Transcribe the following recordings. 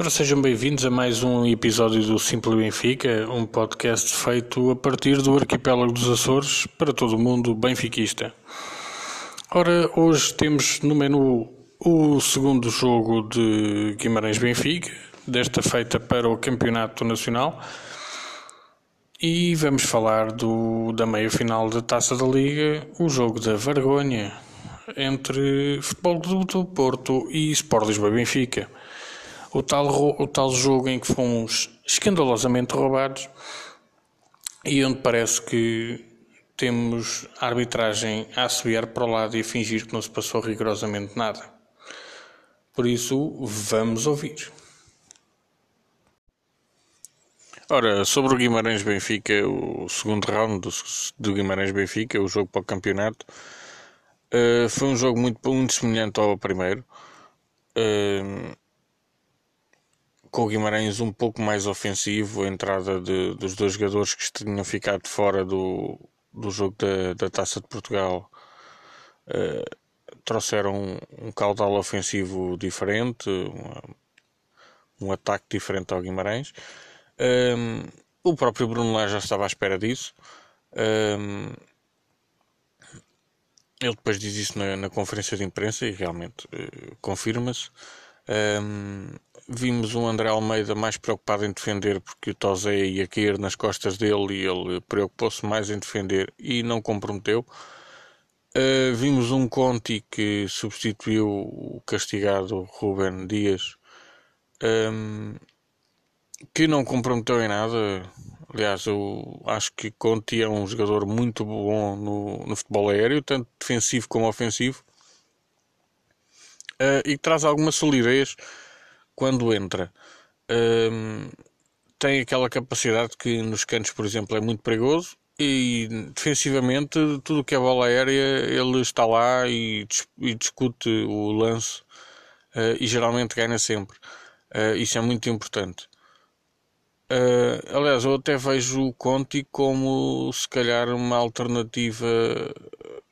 Ora, sejam bem-vindos a mais um episódio do Simple Benfica, um podcast feito a partir do arquipélago dos Açores para todo o mundo benfiquista. Ora, hoje temos no menu o segundo jogo de Guimarães-Benfica, desta feita para o Campeonato Nacional, e vamos falar do, da meia-final da Taça da Liga, o jogo da vergonha entre Futebol do Porto e Sport Lisboa-Benfica o tal, o tal jogo em que fomos escandalosamente roubados e onde parece que temos a arbitragem a subir para o lado e a fingir que não se passou rigorosamente nada. Por isso, vamos ouvir. Ora, sobre o Guimarães-Benfica, o segundo round do, do Guimarães-Benfica, o jogo para o campeonato, uh, foi um jogo muito, muito semelhante ao primeiro. Uh, com o Guimarães um pouco mais ofensivo, a entrada de, dos dois jogadores que tinham ficado fora do, do jogo da, da Taça de Portugal uh, trouxeram um, um, caudal ofensivo diferente, um, um ataque diferente ao Guimarães. Um, ehm, o próprio Bruno Lage já estava à espera disso. Ehm, ele depois diz isso na, na conferência de imprensa e realmente uh, confirma-se. Um, vimos um André Almeida mais preocupado em defender porque o Tozé ia cair nas costas dele e ele preocupou-se mais em defender e não comprometeu. Uh, vimos um Conti que substituiu o castigado Ruben Dias, um, que não comprometeu em nada. Aliás, eu acho que Conti é um jogador muito bom no, no futebol aéreo, tanto defensivo como ofensivo uh, e que traz alguma solidez quando entra. Uh, tem aquela capacidade que nos cantos, por exemplo, é muito perigoso e defensivamente tudo que é bola aérea ele está lá e, e discute o lance uh, e geralmente ganha sempre. Uh, isso é muito importante. Uh, aliás, eu até vejo o Conti como se calhar uma alternativa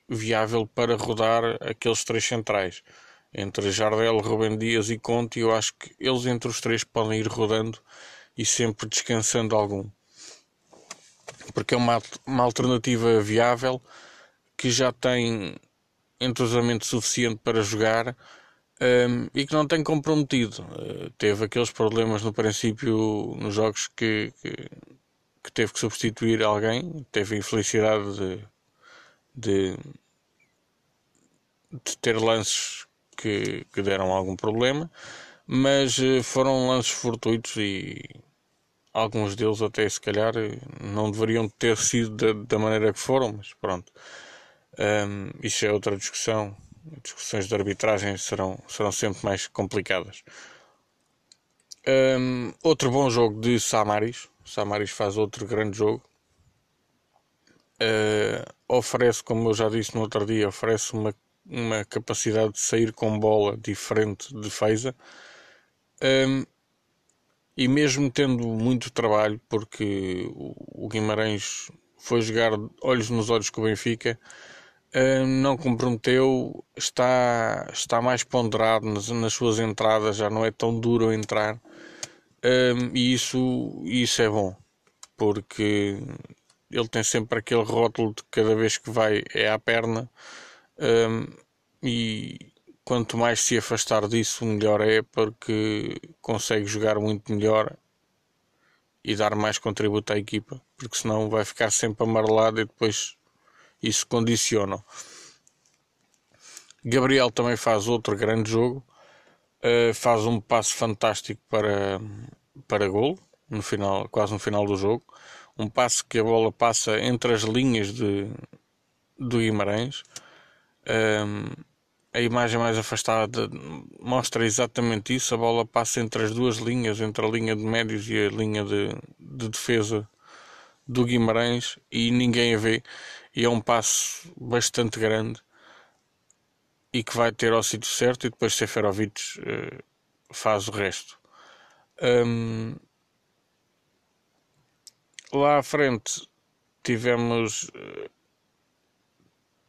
viável para rodar aqueles três centrais entre Jardel, Rubem Dias e Conte, eu acho que eles entre os três podem ir rodando e sempre descansando algum. Porque é uma, uma alternativa viável que já tem entrosamento suficiente para jogar um, e que não tem comprometido. Uh, teve aqueles problemas no princípio nos jogos que, que, que, teve que substituir alguém, teve a infelicidade de, de, de ter lances que, que deram algum problema, mas eh, foram lances fortuitos e alguns deles até se calhar não deveriam ter sido da, da maneira que foram, mas pronto. Um, isso é outra discussão. Discussões de arbitragem serão, serão sempre mais complicadas. Um, outro bom jogo de Samaris. Samaris faz outro grande jogo. Uh, oferece, como eu já disse no outro dia, oferece uma uma capacidade de sair com bola diferente de Feiza. Um, e mesmo tendo muito trabalho, porque o Guimarães foi jogar olhos nos olhos com o Benfica, um, não comprometeu, está, está mais ponderado nas, nas, suas entradas, já não é tão duro entrar, um, e isso, isso é bom, porque ele tem sempre aquele rótulo de cada vez que vai é à perna. Um, e quanto mais se afastar disso, melhor é, porque consegue jogar muito melhor e dar mais contributo à equipa, porque senão vai ficar sempre amarelado e depois isso condiciona. Gabriel também faz outro grande jogo, uh, faz um passo fantástico para, para gol, no final, quase no final do jogo. Um passo que a bola passa entre as linhas de, do Guimarães. Um, a imagem mais afastada mostra exatamente isso. A bola passa entre as duas linhas, entre a linha de médios e a linha de, de defesa do Guimarães, e ninguém a vê. E é um passo bastante grande e que vai ter ao sítio certo. E depois Seferovic uh, faz o resto. Um, lá à frente tivemos.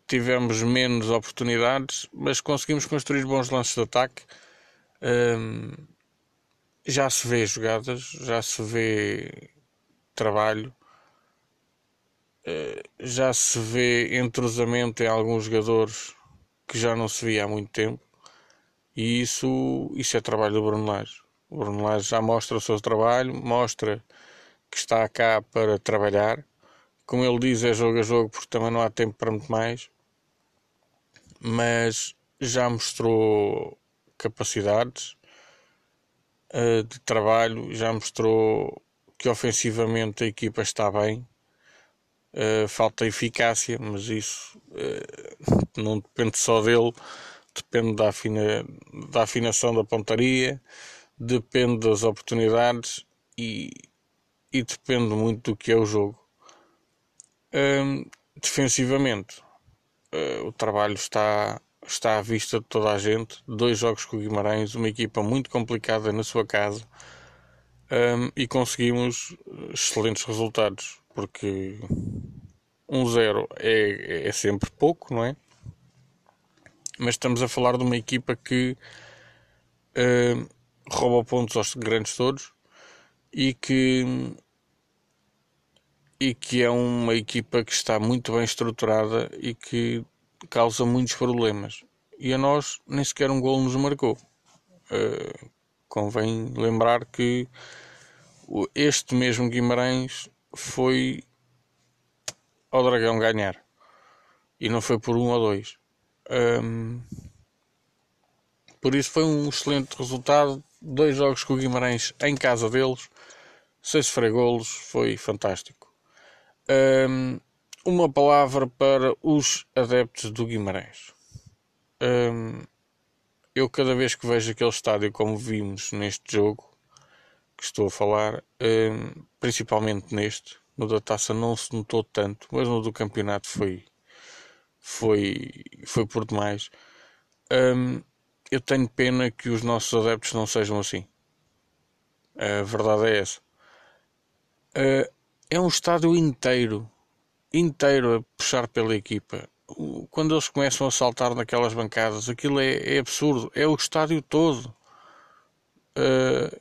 Tivemos menos oportunidades, mas conseguimos construir bons lances de ataque. Um, já se vê jogadas, já se vê trabalho, uh, já se vê entrosamento em alguns jogadores que já não se via há muito tempo. E isso, isso é trabalho do Bruno Lage. O Bruno Lage já mostra o seu trabalho, mostra que está cá para trabalhar. Como ele diz, é jogo a jogo, porque também não há tempo para muito mais. Mas já mostrou capacidades uh, de trabalho, já mostrou que ofensivamente a equipa está bem. Uh, falta eficácia, mas isso uh, não depende só dele, depende da, afina, da afinação da pontaria, depende das oportunidades e, e depende muito do que é o jogo. Uh, o trabalho está está à vista de toda a gente. Dois jogos com o Guimarães, uma equipa muito complicada na sua casa um, e conseguimos excelentes resultados porque 1-0 é, é sempre pouco, não é? Mas estamos a falar de uma equipa que uh, rouba pontos aos grandes todos e que e que é uma equipa que está muito bem estruturada e que causa muitos problemas. E a nós nem sequer um gol nos marcou. Uh, convém lembrar que este mesmo Guimarães foi ao Dragão ganhar. E não foi por um ou dois. Um, por isso foi um excelente resultado. Dois jogos com o Guimarães em casa deles. Seis fregolos. Foi fantástico. Um, uma palavra para os adeptos do Guimarães. Um, eu, cada vez que vejo aquele estádio, como vimos neste jogo que estou a falar, um, principalmente neste, no da taça não se notou tanto, mas no do campeonato foi, foi, foi por demais. Um, eu tenho pena que os nossos adeptos não sejam assim. A verdade é essa. Uh, é um estádio inteiro inteiro a puxar pela equipa. Quando eles começam a saltar naquelas bancadas, aquilo é, é absurdo. É o estádio todo. Uh,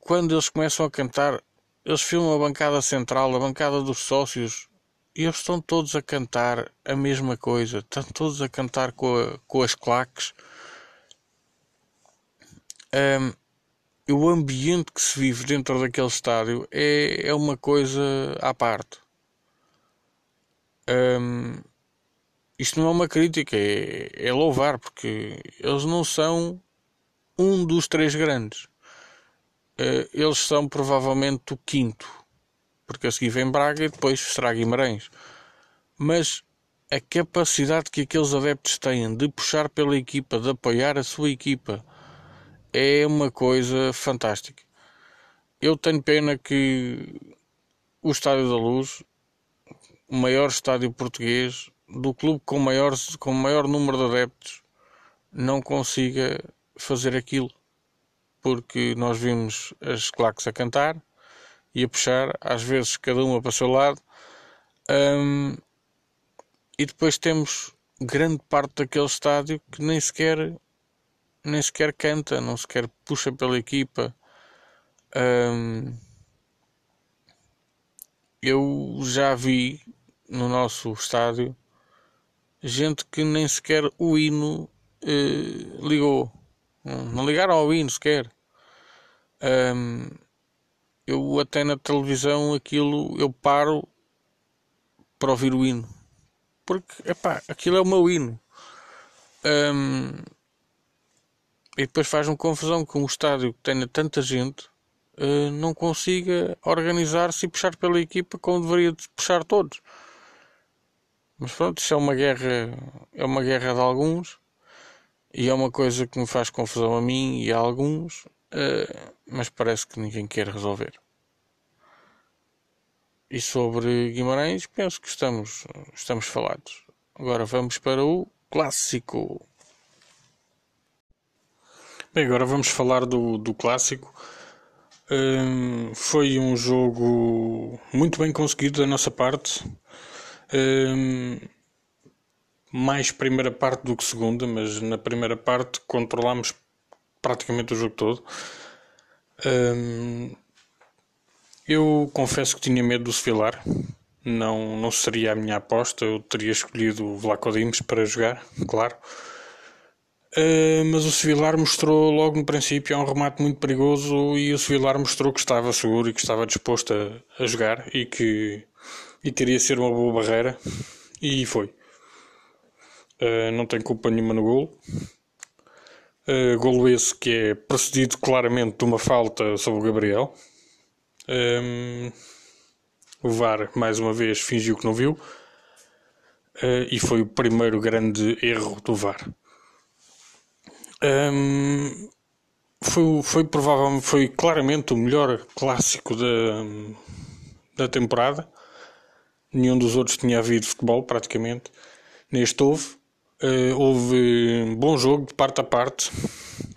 quando eles começam a cantar, eles filmam a bancada central, a bancada dos sócios, e eles estão todos a cantar a mesma coisa. Estão todos a cantar com, a, com as claques. Um, o ambiente que se vive dentro daquele estádio é, é uma coisa à parte. Um, isto não é uma crítica, é, é, louvar, porque eles não são um dos três grandes. Uh, eles são provavelmente o quinto, porque a seguir vem Braga e depois será Guimarães. Mas a capacidade que aqueles adeptos têm de puxar pela equipa, de apoiar a sua equipa, é uma coisa fantástica. Eu tenho pena que o Estádio da Luz o maior estádio português, do clube com maior, com maior número de adeptos, não consiga fazer aquilo. Porque nós vimos as claques a cantar e a puxar, às vezes cada uma para o seu lado, um, e depois temos grande parte daquele estádio que nem sequer nem sequer canta, não sequer puxa pela equipa. Um, eu já vi no nosso estádio gente que nem sequer o hino eh, ligou. Não ligaram ao hino sequer. Um, eu até na televisão aquilo eu paro para ouvir o hino. Porque epá, aquilo é o meu hino. Um, e depois faz-me confusão com um estádio que tenha tanta gente uh, não consiga organizar-se e puxar pela equipa como deveria puxar todos. Mas pronto, isso é uma guerra, é uma guerra de alguns e é uma coisa que me faz confusão a mim e a alguns, uh, mas parece que ninguém quer resolver. E sobre Guimarães, penso que estamos, estamos falados. Agora vamos para o clássico. Bem, agora vamos falar do, do clássico. Um, foi um jogo muito bem conseguido da nossa parte mais primeira parte do que segunda, mas na primeira parte controlámos praticamente o jogo todo. Um, eu confesso que tinha medo do Sevilar. Não, não seria a minha aposta. Eu teria escolhido o Vlaco para jogar, claro. Uh, mas o Sevilar mostrou logo no princípio é um remate muito perigoso e o Sevilar mostrou que estava seguro e que estava disposto a, a jogar e que e queria ser uma boa barreira e foi. Uh, não tem culpa nenhuma no gol. Uh, golo esse que é precedido claramente de uma falta sobre o Gabriel. Um, o VAR, mais uma vez, fingiu que não viu. Uh, e foi o primeiro grande erro do VAR. Um, foi, foi provavelmente, foi claramente o melhor clássico da, da temporada. Nenhum dos outros tinha havido futebol, praticamente. Neste houve. Uh, houve bom jogo de parte a parte.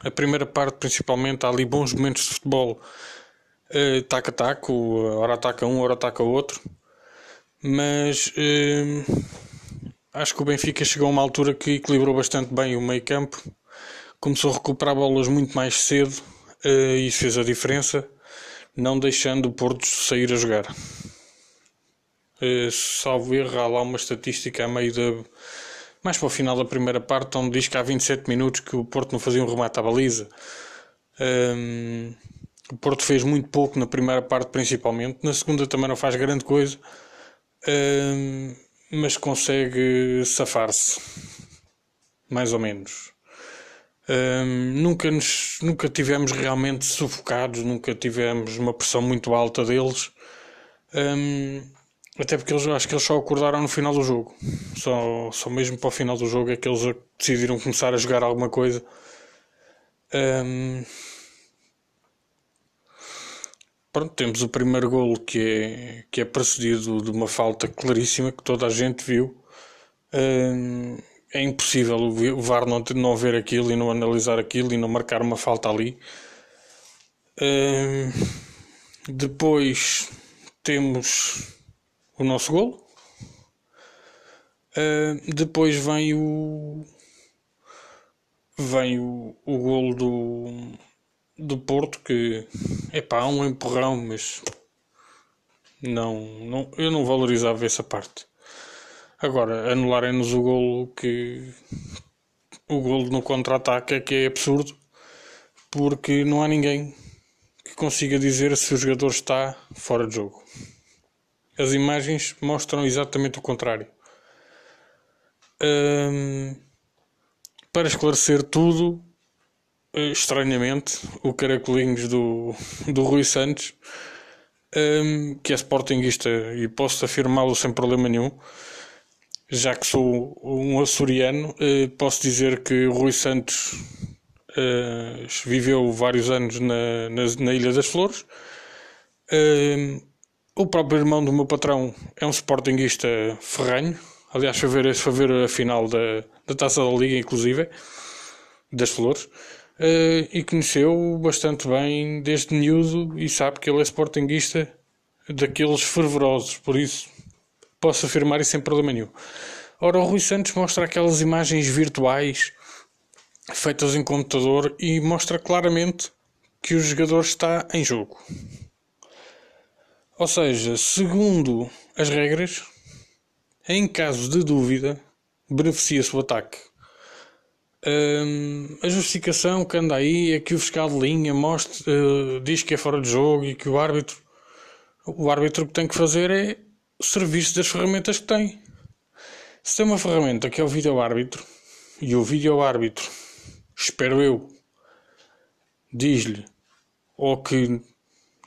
A primeira parte, principalmente, há ali bons momentos de futebol uh, tac a tac, hora ataca um, hora ataca outro. Mas uh, acho que o Benfica chegou a uma altura que equilibrou bastante bem o meio campo. Começou a recuperar bolas muito mais cedo uh, e isso fez a diferença, não deixando o Porto sair a jogar. Uh, salvo erro, há lá uma estatística a meio da mais para o final da primeira parte, onde diz que há 27 minutos que o Porto não fazia um remate à baliza. Um, o Porto fez muito pouco na primeira parte, principalmente. Na segunda também não faz grande coisa, um, mas consegue safar-se, mais ou menos. Nunca, nos, nunca tivemos realmente sufocados, nunca tivemos uma pressão muito alta deles. Até porque eles, acho que eles só acordaram no final do jogo. Só, só mesmo para o final do jogo é que eles decidiram começar a jogar alguma coisa. Pronto, temos o primeiro golo que é, que é precedido de uma falta claríssima que toda a gente viu. É impossível o VAR não, não ver aquilo e não analisar aquilo e não marcar uma falta ali. Um, depois temos o nosso golo. Uh, depois vem o vem o, o golo do, do Porto que é pá, um empurrão, mas não, não, eu não valorizava essa parte. Agora, anularem-nos o golo que o golo no contra-ataque é que é absurdo porque não há ninguém que consiga dizer se o jogador está fora de jogo. As imagens mostram exatamente o contrário. Para esclarecer tudo, eh, estranhamente, o caracolinhos do, do Rui Santos, que é sportinguista e posso afirmá-lo sem problema nenhum, já que sou um açoriano, uh, posso dizer que o Rui Santos uh, viveu vários anos na, na, na Ilha das Flores. Uh, o próprio irmão do meu patrão é um sportinguista ferranho. Aliás, foi ver, foi ver a final da, da Taça da Liga, inclusive, das Flores. Uh, e conheceu bastante bem desde miúdo e sabe que ele é sportinguista daqueles fervorosos. Por isso, posso afirmar isso sem problema nenhum. Ora, o Rui Santos mostra aquelas imagens virtuais feitas em computador e mostra claramente que o jogador está em jogo. Ou seja, segundo as regras, em caso de dúvida, beneficia-se o ataque. Um, a justificação que anda aí é que o fiscal de linha mostra, uh, diz que é fora de jogo e que o árbitro o árbitro que tem que fazer é serviço das ferramentas que tem. Se tem uma ferramenta que é o vídeo árbitro e o vídeo árbitro, espero eu, diz-lhe ou que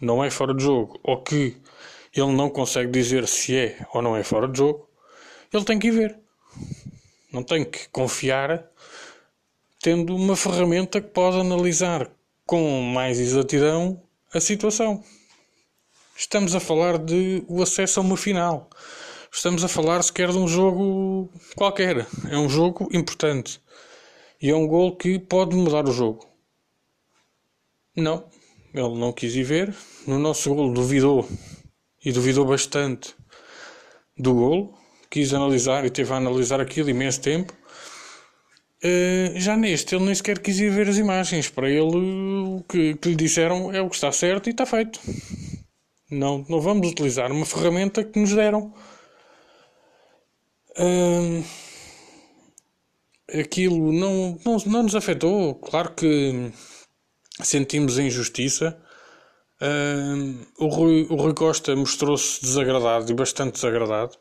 não é fora de jogo ou que ele não consegue dizer se é ou não é fora de jogo, ele tem que ir ver. Não tem que confiar tendo uma ferramenta que pode analisar com mais exatidão a situação. Estamos a falar de o acesso a uma final. Estamos a falar sequer de um jogo qualquer. É um jogo importante. E é um gol que pode mudar o jogo. Não, ele não quis ir ver. No nosso gol duvidou e duvidou bastante do golo. Quis analisar e teve a analisar aquilo imenso tempo. Uh, já neste, ele nem sequer quis ir ver as imagens. Para ele, o que, que lhe disseram é o que está certo e está feito. Não, não vamos utilizar uma ferramenta que nos deram. Uh, aquilo não, não, não nos afetou. Claro que sentimos a injustiça. Uh, o, Rui, o Rui Costa mostrou-se desagradado e bastante desagradado.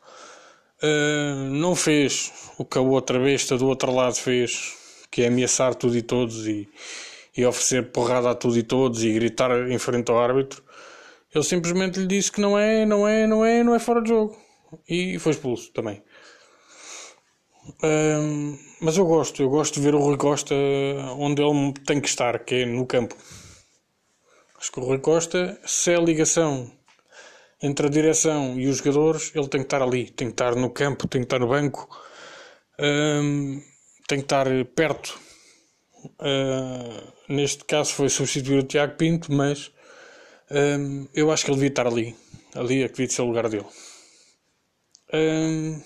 Uh, não fez o que a outra besta do outro lado fez, que é ameaçar tudo e todos e, e oferecer porrada a tudo e todos e gritar em frente ao árbitro. Ele simplesmente lhe disse que não é, não é, não é, não é fora de jogo. E foi expulso também. Uh, mas eu gosto, eu gosto de ver o Rui Costa onde ele tem que estar, que é no campo. Acho que o Rui Costa, se é a ligação entre a direção e os jogadores, ele tem que estar ali, tem que estar no campo, tem que estar no banco, um, tem que estar perto. Uh, neste caso foi substituir o Tiago Pinto, mas um, eu acho que ele devia estar ali. Ali é que devia ser o lugar dele. Um,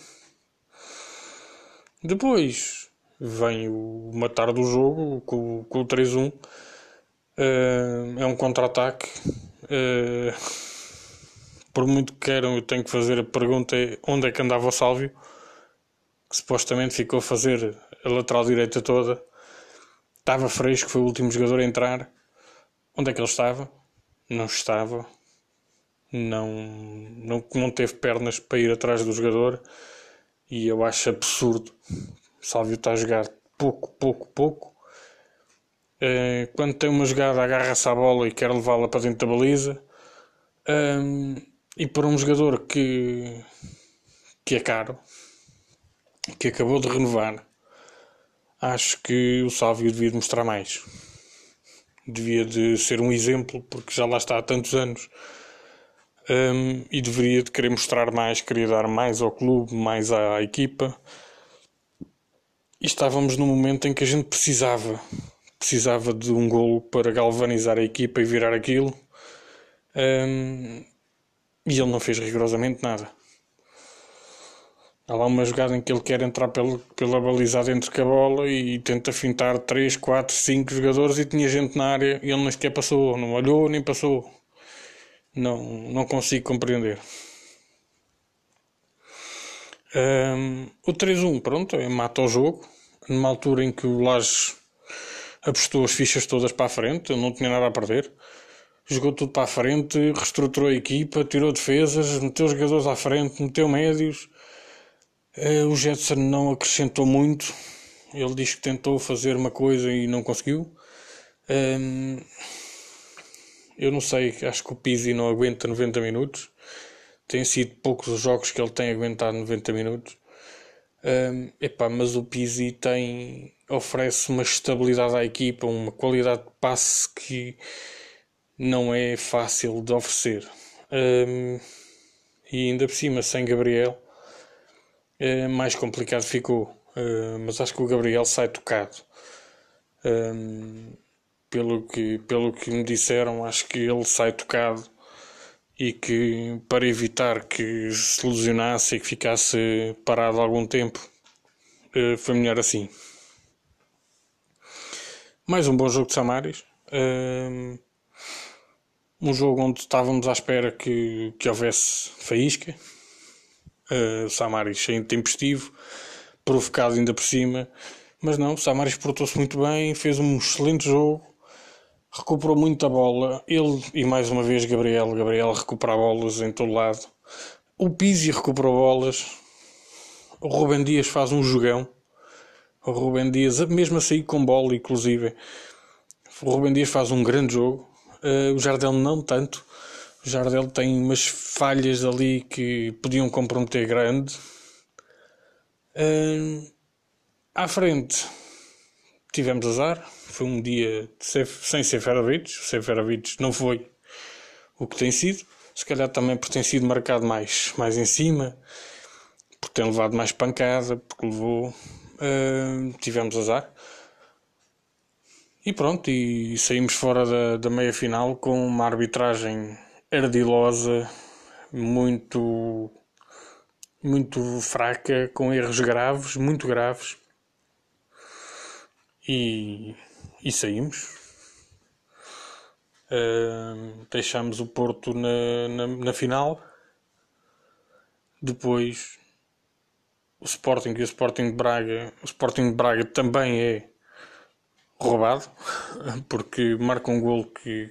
depois vem o matar do jogo com, com o 3-1. Uh, é um contra-ataque. Por muito que queiram, eu tenho que fazer a pergunta: onde é que andava o Sálvio? Que supostamente ficou a fazer a lateral direita toda. Estava fresco, foi o último jogador a entrar. Onde é que ele estava? Não estava. Não, não, não teve pernas para ir atrás do jogador. E eu acho absurdo. O Sálvio está a jogar pouco, pouco, pouco. Eh, quando tem uma jogada, agarra-se à bola e quer levá-la para dentro da baliza. E para um jogador que, que é caro, que acabou de renovar, acho que o Sálvio devia mostrar mais. Devia de ser um exemplo, porque já lá está há tantos anos. Um, e deveria de querer mostrar mais, queria dar mais ao clube, mais à, à equipa. E estávamos num momento em que a gente precisava, precisava de um golo para galvanizar a equipa e virar aquilo. Um, e ele não fez rigorosamente nada. Há lá uma jogada em que ele quer entrar pela, pela baliza dentro com a bola e tenta fintar 3, 4, 5 jogadores e tinha gente na área e ele nem sequer passou, não olhou nem passou. Não, não consigo compreender. Um, o 3-1, pronto, é mata o jogo. Numa altura em que o Lages apostou as fichas todas para a frente, eu não tinha nada a perder jogou tudo para a frente, reestruturou a equipa, tirou defesas, meteu jogadores à frente, meteu médios. Uh, o Jetson não acrescentou muito. Ele diz que tentou fazer uma coisa e não conseguiu. Um, ehm, eu não sei, acho que o Pizzi não aguenta 90 minutos. Tem sido poucos os jogos que ele tem aguentado 90 minutos. Um, ehm, epá, mas o Pizzi tem, oferece uma estabilidade à equipa, uma qualidade de passe que não é fácil de oferecer. Um, e ainda por cima, sem Gabriel, é mais complicado ficou. Uh, mas acho que o Gabriel sai tocado. Um, pelo, que, pelo que me disseram, acho que ele sai tocado e que para evitar que se lesionasse e que ficasse parado algum tempo, uh, foi melhor assim. Mais um bom jogo de Samaris. Um, um jogo onde estávamos à espera que, que houvesse faísca. Uh, Samaris sem tempestivo, provocado ainda por cima. Mas não, Samaris portou-se muito bem, fez um excelente jogo, recuperou muito a bola. Ele e mais uma vez Gabriel. Gabriel recupera bolas em todo lado. O Pizzi recuperou bolas. O Rubem Dias faz um jogão. O Rubem Dias, mesmo a sair com bola, inclusive, o Rubem Dias faz um grande jogo. Uh, o Jardel não tanto. O Jardel tem umas falhas ali que podiam comprometer grande. Uh, à frente tivemos azar. Foi um dia sem Seferovic. O Seferovic não foi o que tem sido. Se calhar também por ter sido marcado mais, mais em cima, por ter levado mais pancada, porque levou. Uh, tivemos azar. E pronto, e saímos fora da, da meia final com uma arbitragem ardilosa, muito, muito fraca, com erros graves, muito graves. e, e saímos. Uh, deixámos o Porto na, na, na, final. Depois o Sporting e o Sporting de Braga. O Sporting de Braga também é roubado porque marca um gol que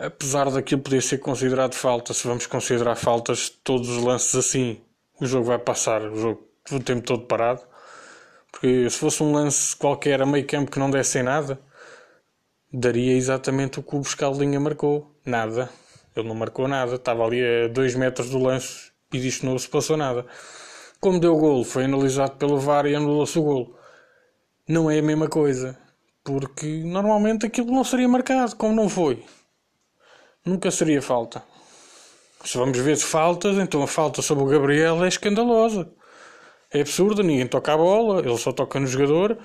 apesar daquilo poder ser considerado falta, se vamos considerar faltas todos os lances assim, o jogo vai passar o jogo o tempo todo parado. Porque se fosse um lance qualquer a meio campo que não desse em nada, daria exatamente o que o Buscalinha marcou. Nada. Ele não marcou nada. Estava ali a 2 metros do lance e disto não se passou nada. Como deu o golo, foi analisado pelo VAR e anulou-se o golo. Não é a mesma coisa. Porque normalmente aquilo não seria marcado, como não foi. Nunca seria falta. Se vamos ver faltas, então a falta sobre o Gabriel é escandalosa. É absurdo, ninguém toca a bola, ele só toca no jogador,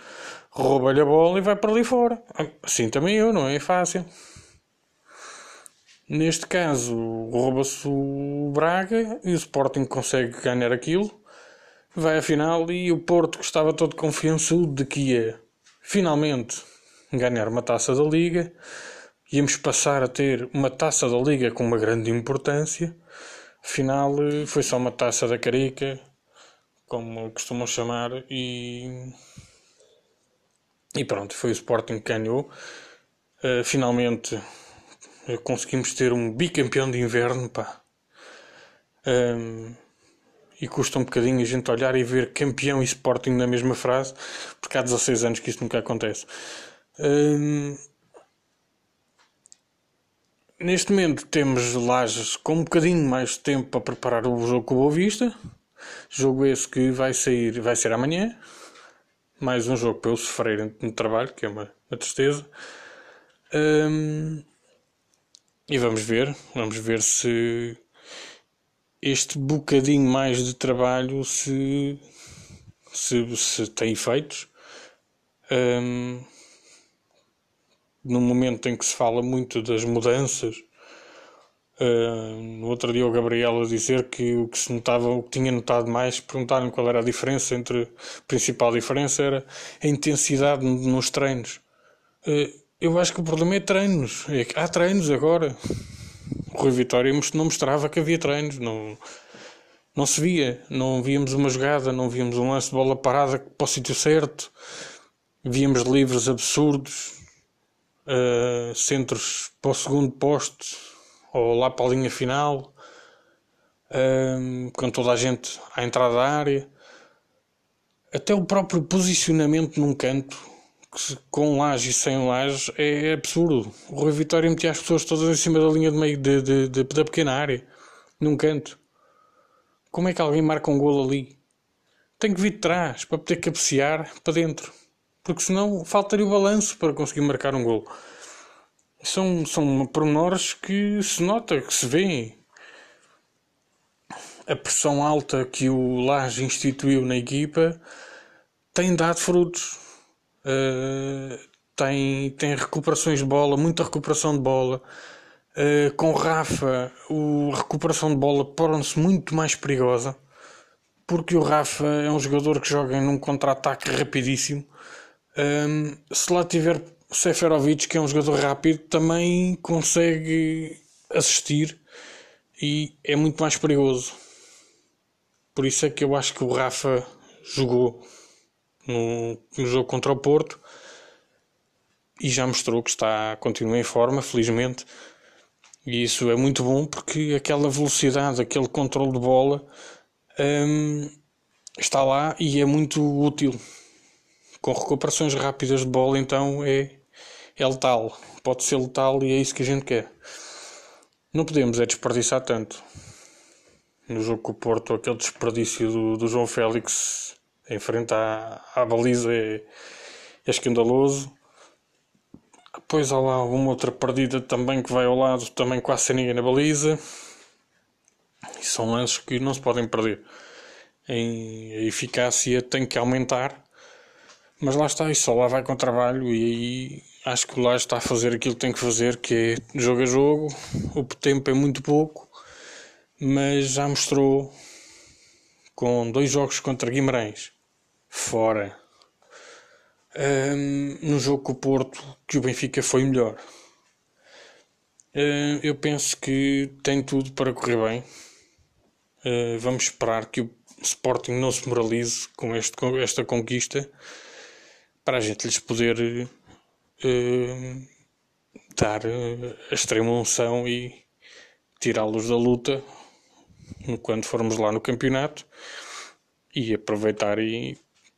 rouba-lhe a bola e vai para ali fora. Assim também eu, não é fácil. Neste caso, rouba-se o Braga e o Sporting consegue ganhar aquilo. Vai à final e o Porto, que estava todo confiançudo de que ia finalmente ganhar uma taça da Liga, íamos passar a ter uma taça da Liga com uma grande importância. Afinal, foi só uma taça da Carica, como costumam chamar, e, e pronto, foi o Sporting que ganhou. Uh, finalmente uh, conseguimos ter um bicampeão de inverno, pá. Um, e custa um bocadinho a gente olhar e ver campeão e Sporting na mesma frase, porque há 16 anos que isso nunca acontece. Um, neste momento temos Lages com um bocadinho mais de tempo para preparar o jogo com o Boa Vista. Jogo esse que vai sair, vai ser amanhã. Mais um jogo para eu sofrer no trabalho, que é uma, uma tristeza. Um, e vamos ver, vamos ver se este bocadinho mais de trabalho se, se, se tem efeitos. Um, no momento em que se fala muito das mudanças Uh, no outro dia o Gabriel a dizer que o que se notava, o que tinha notado mais, perguntaram qual era a diferença entre a principal diferença era a intensidade nos treinos. Uh, eu acho que o problema é treinos. É há treinos agora. O Rui Vitória não mostrava que havia treinos, não, não se via, não víamos uma jogada, não víamos um lance de bola parada para o sítio certo, víamos livros absurdos, uh, centros para o segundo posto ou lá para a linha final, um, com toda a gente à entrada da área. Até o próprio posicionamento num canto, com laje e sem laje, é absurdo. O Rui Vitória metia as pessoas todas em cima da linha de meio de, de, de, da pequena área, num canto. Como é que alguém marca um golo ali? Tem que vir de trás para poder cabecear para dentro. Porque senão faltaria o balanço para conseguir marcar um golo são, são pormenores que se nota, que se vê. A pressão alta que o Laje instituiu na equipa tem dado frutos. Uh, tem, tem recuperações de bola, muita recuperação de bola. Uh, com Rafa, a recuperação de bola torna-se muito mais perigosa porque o Rafa é um jogador que joga num contra-ataque rapidíssimo. Um, se lá tiver Seferovic, que é um jogador rápido, também consegue assistir e é muito mais perigoso. Por isso é que eu acho que o Rafa jogou no, no jogo contra o Porto e já mostrou que está continua em forma, felizmente. E isso é muito bom porque aquela velocidade, aquele controle de bola hum, está lá e é muito útil. Com recuperações rápidas de bola, então é é letal. Pode ser letal e é isso que a gente quer. Não podemos é desperdiçar tanto. No jogo com o Porto, aquele desperdício do, do João Félix em frente à, à baliza é, é escandaloso. Depois há lá uma outra perdida também que vai ao lado, também quase sem ninguém na baliza. E são lances que não se podem perder. Em, a eficácia tem que aumentar. Mas lá está, isso só lá vai com trabalho e aí acho que o está a fazer aquilo que tem que fazer, que é jogo a jogo. O tempo é muito pouco, mas já mostrou com dois jogos contra Guimarães, fora, Um, no jogo com o Porto, que o Benfica foi melhor. Uh, eu penso que tem tudo para correr bem. Uh, vamos esperar que o Sporting não se moralize com, este, com esta conquista para a gente lhes poder uh, dar a extrema unção e tirá-los da luta quando formos lá no campeonato e aproveitar e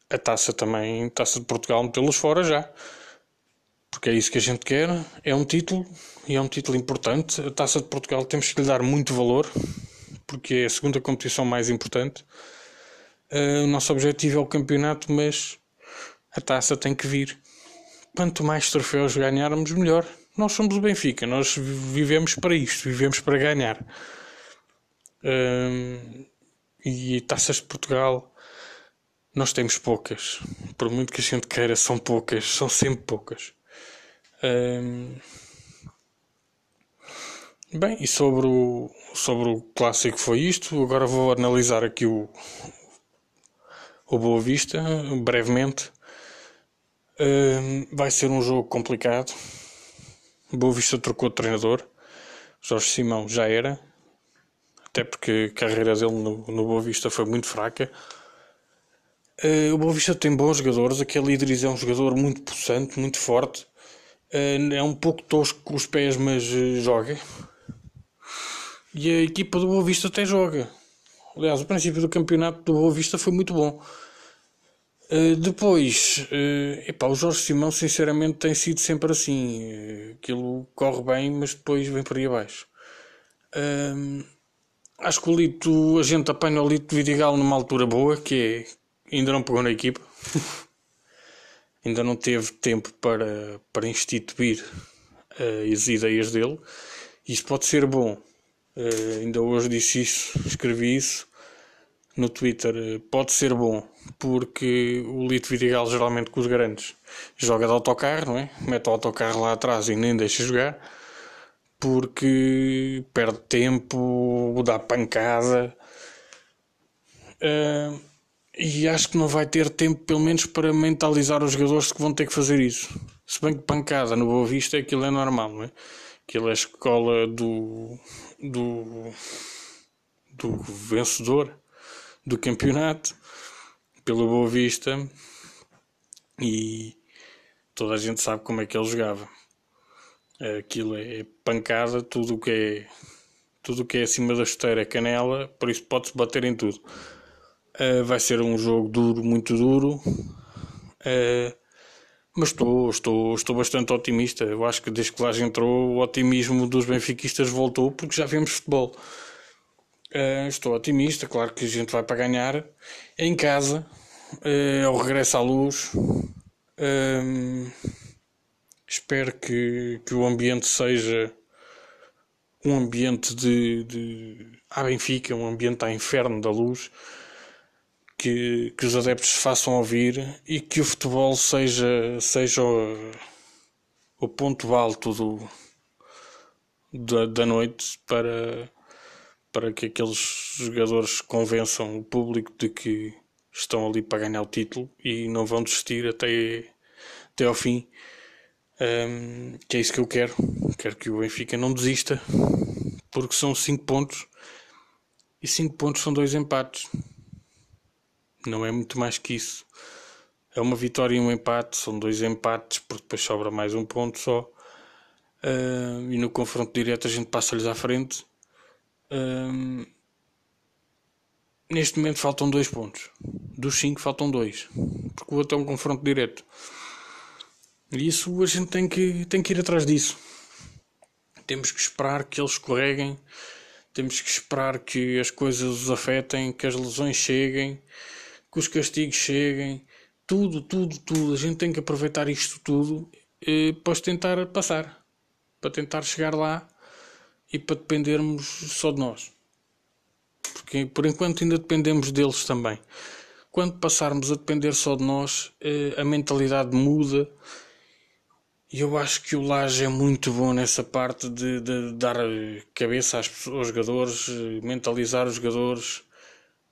a taça também, taça de Portugal, metê-los fora já. Porque é isso que a gente quer, é um título e é um título importante. A taça de Portugal temos que lhe dar muito valor, porque é a segunda competição mais importante. Uh, o nosso objetivo é o campeonato, mas a taça tem que vir. Quanto mais troféus ganharmos, melhor. Nós somos o Benfica, nós vivemos para isto, vivemos para ganhar. E taças de Portugal nós temos poucas. Por muito que a gente queira, são poucas. São sempre poucas. Bem, e sobre o, sobre o clássico foi isto. Agora vou analisar aqui o, o Boa Vista, brevemente. Vai ser um jogo complicado. Boa Vista trocou de treinador. Jorge Simão já era. Até porque a carreira dele no, no Boa Vista foi muito fraca. Uh, o Boa Vista tem bons jogadores. Aquele Idris é um jogador muito possante, muito forte. Uh, é um pouco tosco com os pés, mas uh, joga. E a equipa do Boa Vista até joga. Aliás, o princípio do campeonato do Boa Vista foi muito bom. Depois, epá, o Jorge Simão, sinceramente, tem sido sempre assim. aquilo corre bem, mas depois vem por aí abaixo. acho que o Lito, a gente apanha o Lito Vidigal numa altura boa, que é ainda não pegou na equipa, ainda não teve tempo para, para instituir uh, as ideias dele. Isso pode ser bom. Uh, ainda hoje disse isso, escrevi isso no Twitter. Uh, pode ser bom, porque o Lito Vidigal, geralmente com os grandes, joga de autocarro, não é? Mete o autocarro lá atrás e nem deixa jogar, porque perde tempo, dá pancada. Uh, e acho que não vai ter tempo, pelo menos, para mentalizar os jogadores que vão ter que fazer isso. Se bem que pancada no Boa Vista aquilo é normal, não é? Aquilo é a escola do, do, do vencedor do campeonato pelo Boa Vista e toda a gente sabe como é que ele jogava. Aquilo é pancada, tudo o que é tudo que é acima da esteira é canela, por isso pode-se bater em tudo. Uh, vai ser um jogo duro, muito duro. Uh, mas estou, estou, estou bastante otimista. Eu acho que desde que lá entrou, o otimismo dos benfiquistas voltou porque já vemos futebol. Uh, estou otimista, claro que a gente vai para ganhar. Em casa, é o regresso à luz. espero que, que o ambiente seja um ambiente de, de à Benfica, um ambiente à inferno da luz que, que os adeptos se façam ouvir e que o futebol seja, seja o, o ponto alto do, da, da noite para, para que aqueles jogadores convençam o público de que estão ali para ganhar o título e não vão desistir até, até ao fim. Um, que é isso que eu quero. Quero que o Benfica não desista, porque são 5 pontos e 5 pontos são dois empates. Não é muito mais que isso. É uma vitória e um empate, são dois empates, porque depois sobra mais um ponto só. Uh, e no confronto direto a gente passa-lhes à frente. Neste momento faltam dois pontos. Dos cinco faltam dois. Porque o outro é um confronto direto. E isso a gente tem que, tem que ir atrás disso. Temos que esperar que eles escorreguem. Temos que esperar que as coisas os afetem, que as lesões cheguem que os castigos cheguem, tudo, tudo, tudo. A gente tem que aproveitar isto tudo e depois tentar passar, para tentar chegar lá e para dependermos só de nós. Porque por enquanto ainda dependemos deles também. Quando passarmos a depender só de nós, eh, a mentalidade muda. E eu acho que o Laje é muito bom nessa parte de, de dar cabeça aos, jogadores, mentalizar os jogadores,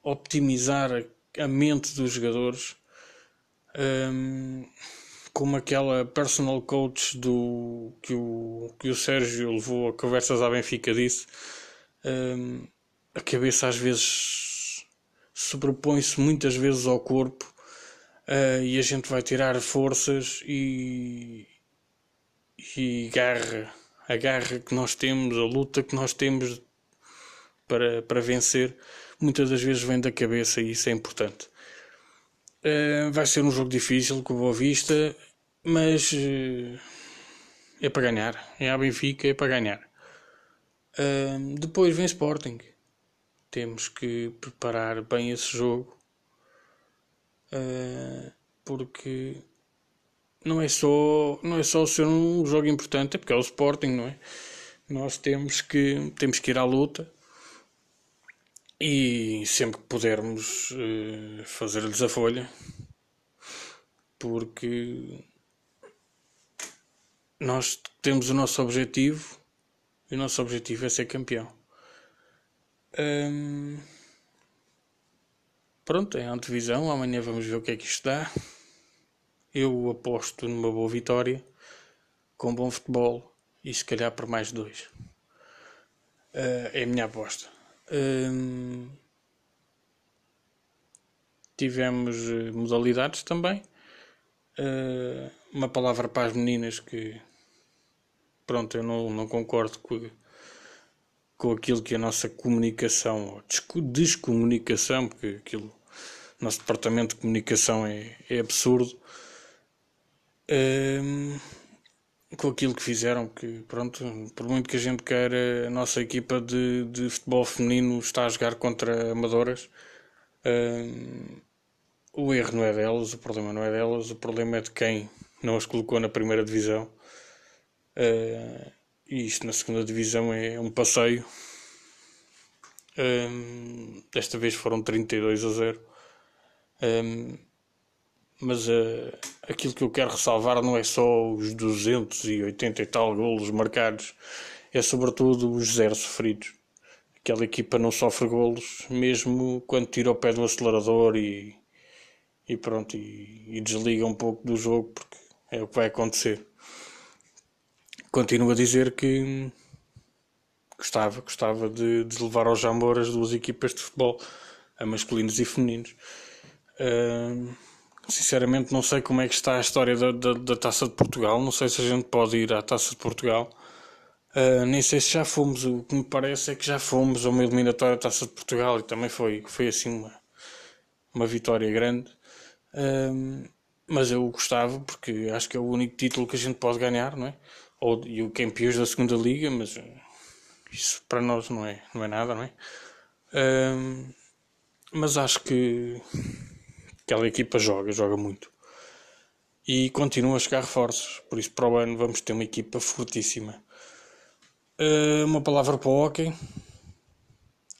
optimizar a mente dos jogadores. Um, como aquela personal coach do que o, que o Sérgio levou a conversas à Benfica disse, um, a cabeça às vezes sobrepõe-se muitas vezes ao corpo uh, e a gente vai tirar forças e, e garra, a garra que nós temos, a luta que nós temos para, para vencer, muitas das vezes vem da cabeça e isso é importante. Uh, vai ser um jogo difícil com o Boa Vista, mas uh, é para ganhar. É a Benfica, é para ganhar. Uh, depois vem Sporting. Temos que preparar bem esse jogo porque não é só não é só ser um jogo importante, é porque é o Sporting, não é? Nós temos que temos que ir à luta e sempre que pudermos uh, fazer-lhes a folha, porque nós temos o nosso objetivo e o nosso objetivo é ser campeão. Um, pronto, é a antevisão. Amanhã vamos ver o que é que isto dá. Eu aposto numa boa vitória, com bom futebol e se calhar por mais dois. Uh, é a minha aposta. Hum, tivemos eh, modalidades também. Uh, uma palavra para as meninas que pronto, eu não, não concordo com, com aquilo que a nossa comunicação, ou descomunicação, porque aquilo, nosso departamento de comunicação é, é absurdo. Um, com aquilo que fizeram, que pronto, por muito que a gente queira, a nossa equipa de, de futebol feminino está a jogar contra amadoras. O erro não é delas, o problema não é delas, o problema é de quem não as colocou na primeira divisão. Uh, e isto na segunda divisão é um passeio. Uh, desta vez foram 32 a 0. Um, mas uh, aquilo que eu quero ressalvar não é só os 280 e tal golos marcados, é sobretudo os zero sofridos. Aquela equipa não sofre golos, mesmo quando tira o pé do acelerador e, e pronto, e, e desliga um pouco do jogo, porque é o que vai acontecer. Continuo a dizer que gostava, gostava de, de levar ao Jamor as duas equipas de futebol, a masculinos e femininos. Uh, Sinceramente, não sei como é que está a história da, da, da, Taça de Portugal. Não sei se a gente pode ir à Taça de Portugal. Uh, nem sei se já fomos. O que me parece é que já fomos a uma eliminatória da Taça de Portugal e também foi, foi assim uma, uma vitória grande. Uh, mas eu gostava, porque acho que é o único título que a gente pode ganhar, não é? Ou, e o campeões da segunda liga, mas isso para nós não é, não é nada, não é? Uh, mas acho que aquela equipa joga, joga muito. E continua a chegar reforços, por isso para o ano vamos ter uma equipa fortíssima. Uh, uma palavra para o hockey.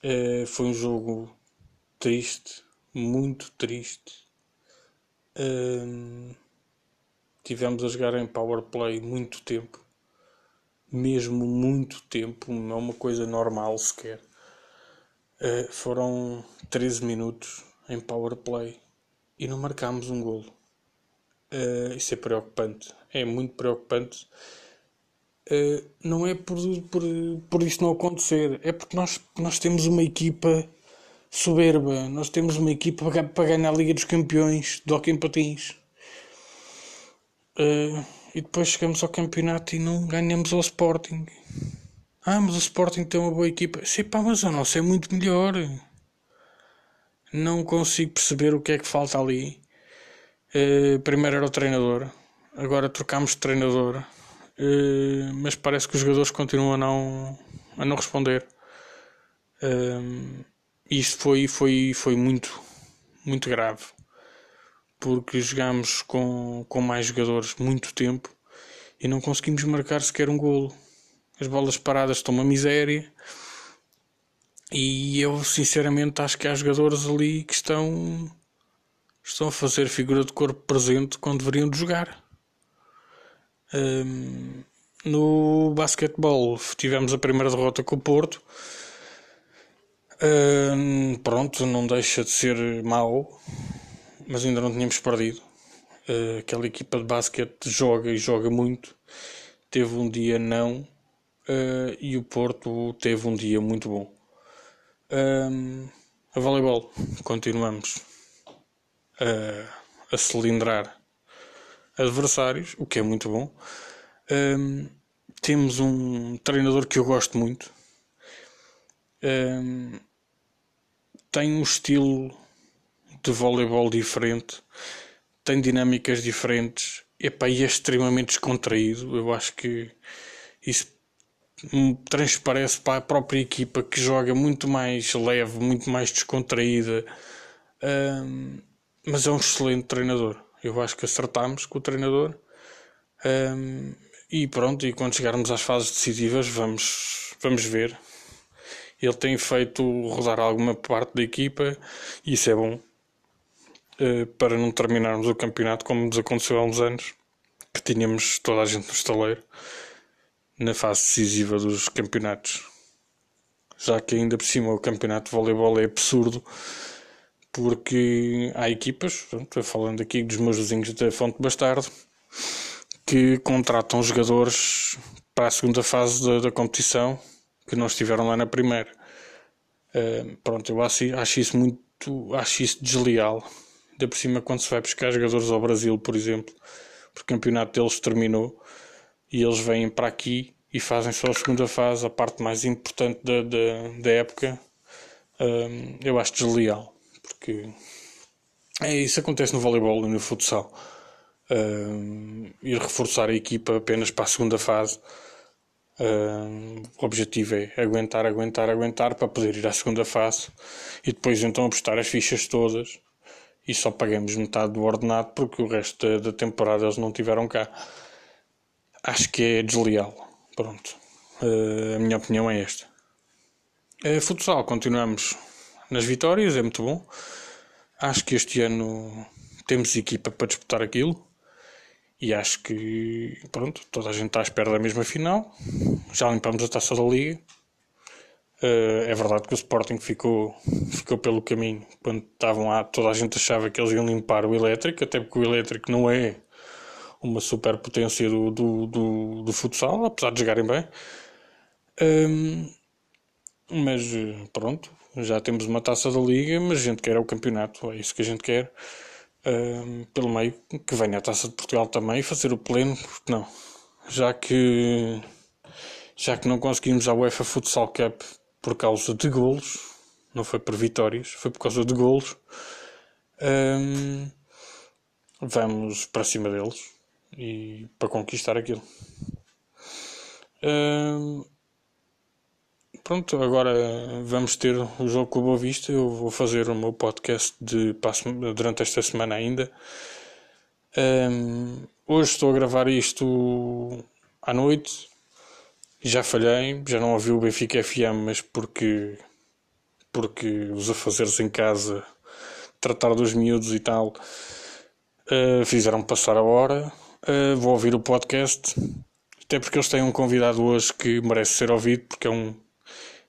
Uh, foi um jogo triste, muito triste. Uh, tivemos a jogar em power play muito tempo, mesmo muito tempo, não é uma coisa normal sequer. foram 13 minutos em power play e não marcámos um golo. Uh, isso é preocupante. É muito preocupante. Uh, não é por, por, por isso não acontecer, é porque nós, nós temos uma equipa soberba, nós temos uma equipa para, ganhar a Liga dos Campeões do Hockey em Patins. Uh, e depois chegamos ao campeonato e não ganhamos ao Sporting. Ah, mas o Sporting tem uma boa equipa. Sim, pá, mas a nossa é muito melhor não consigo perceber o que é que falta ali. Uh, primeiro era o treinador, agora trocámos de treinador, uh, mas parece que os jogadores continuam a não, a não responder. Uh, isto foi, foi, foi muito, muito grave, porque jogámos com, com mais jogadores muito tempo e não conseguimos marcar sequer um golo. As bolas paradas estão uma miséria. E eu sinceramente acho que há jogadores ali que estão, estão a fazer figura de corpo presente quando deveriam de jogar. Um, no basquetebol tivemos a primeira derrota com o Porto. Um, pronto, não deixa de ser mau, mas ainda não tínhamos perdido. Uh, aquela equipa de basquete joga e joga muito. Teve um dia não uh, e o Porto teve um dia muito bom. Um, a voleibol, continuamos a, a cilindrar adversários, o que é muito bom. Um, temos um treinador que eu gosto muito. Um, tem um estilo de voleibol diferente, tem dinâmicas diferentes Epá, e é extremamente descontraído. Eu acho que isso transparece para a própria equipa que joga muito mais leve, muito mais descontraída. Um, mas é um excelente treinador. Eu acho que acertámos com o treinador. Um, e pronto, e quando chegarmos às fases decisivas, vamos, vamos ver. Ele tem feito rodar alguma parte da equipa e isso é bom uh, para não terminarmos o campeonato como nos aconteceu há uns anos, que tínhamos toda a gente no estaleiro na fase decisiva dos campeonatos. Já que ainda por cima o campeonato de voleibol é absurdo, porque há equipas, estou falando aqui dos meus vizinhos da Fonte Bastardo, que contratam jogadores para a segunda fase da, da competição que não estiveram lá na primeira. Uh, pronto, eu acho, acho, isso muito, acho isso desleal. Ainda por cima, quando se vai buscar jogadores ao Brasil, por exemplo, porque o campeonato deles terminou e eles vêm para aqui e fazem só a segunda fase, a parte mais importante da, da, da época, um, eu acho desleal, porque é, isso acontece no voleibol e no futsal. Um, ir reforçar a equipa apenas para a segunda fase. Um, o objetivo é aguentar, aguentar, aguentar para poder ir à segunda fase e depois então apostar as fichas todas e só pagamos metade do ordenado porque o resto da, da temporada eles não tiveram cá acho que é desleal. Pronto. Uh, a minha opinião é esta. Uh, futsal, continuamos nas vitórias, é muito bom. Acho que este ano temos equipa para disputar aquilo. E acho que, pronto, toda a gente está à espera da mesma final. Já limpamos a taça da Liga. Uh, é verdade que o Sporting ficou, ficou pelo caminho. Quando estavam lá, toda a gente achava que eles iam limpar o elétrico, até porque o elétrico não é uma superpotência do, do, do, do futsal, apesar de jogarem bem. Um, mas pronto, já temos uma taça da liga, mas a gente quer é o campeonato, é isso que a gente quer. Um, pelo meio, que venha a taça de Portugal também fazer o pleno, porque não? Já que já que não conseguimos a UEFA Futsal Cup por causa de golos, não foi por vitórias, foi por causa de golos. Um, vamos para cima deles e para conquistar aquilo. pronto, agora vamos ter o jogo com o Boa Vista. Eu vou fazer o meu podcast de, durante esta semana ainda. hoje estou a gravar isto à noite. Já falhei, já não ouvi o Benfica FM, mas porque, porque os afazeres em casa, tratar dos miúdos e tal, uh, fizeram passar a hora Uh, vou ouvir o podcast, até porque eles têm um convidado hoje que merece ser ouvido, porque é um,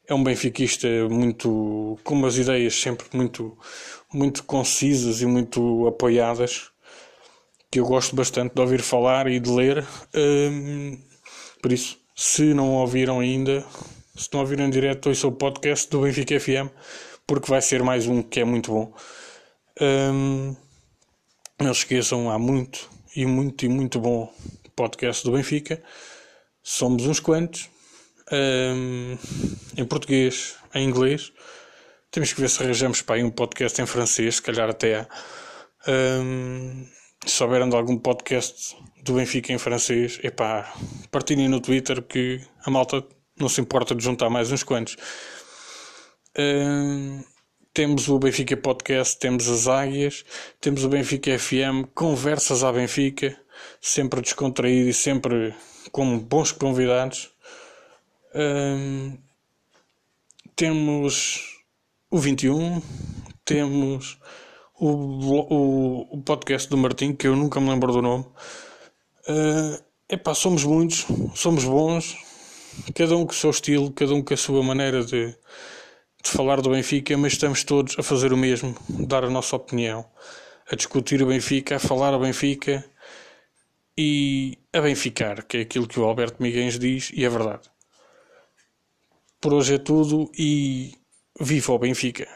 é um benfiquista muito com umas ideias sempre muito, muito concisas e muito apoiadas, que eu gosto bastante de ouvir falar e de ler. Uh, por isso, se não ouviram ainda, se não ouviram em direto, ouçam o podcast do Benfica FM, porque vai ser mais um que é muito bom. Um, não se esqueçam, há muito e muito e muito bom podcast do Benfica. Somos uns quantos, um, em português, em inglês. Temos que ver se arranjamos para aí um podcast em francês, se calhar até. Um, se souberem de algum podcast do Benfica em francês, epá, partilhem no Twitter que a malta não se importa de juntar mais uns quantos. Um, temos o Benfica Podcast, temos as Águias, temos o Benfica FM, conversas à Benfica, sempre descontraído e sempre com bons convidados. Temos o 21, temos o, o, o, podcast do Martim, que eu nunca me lembro do nome. Uh, epá, somos muitos, somos bons, cada um com o seu estilo, cada um com a sua maneira de de falar do Benfica, mas estamos todos a fazer o mesmo, dar a nossa opinião, a discutir o Benfica, a falar o Benfica e a benficar, que é aquilo que o Alberto Miguel diz e é verdade. Por hoje é tudo e viva o Benfica!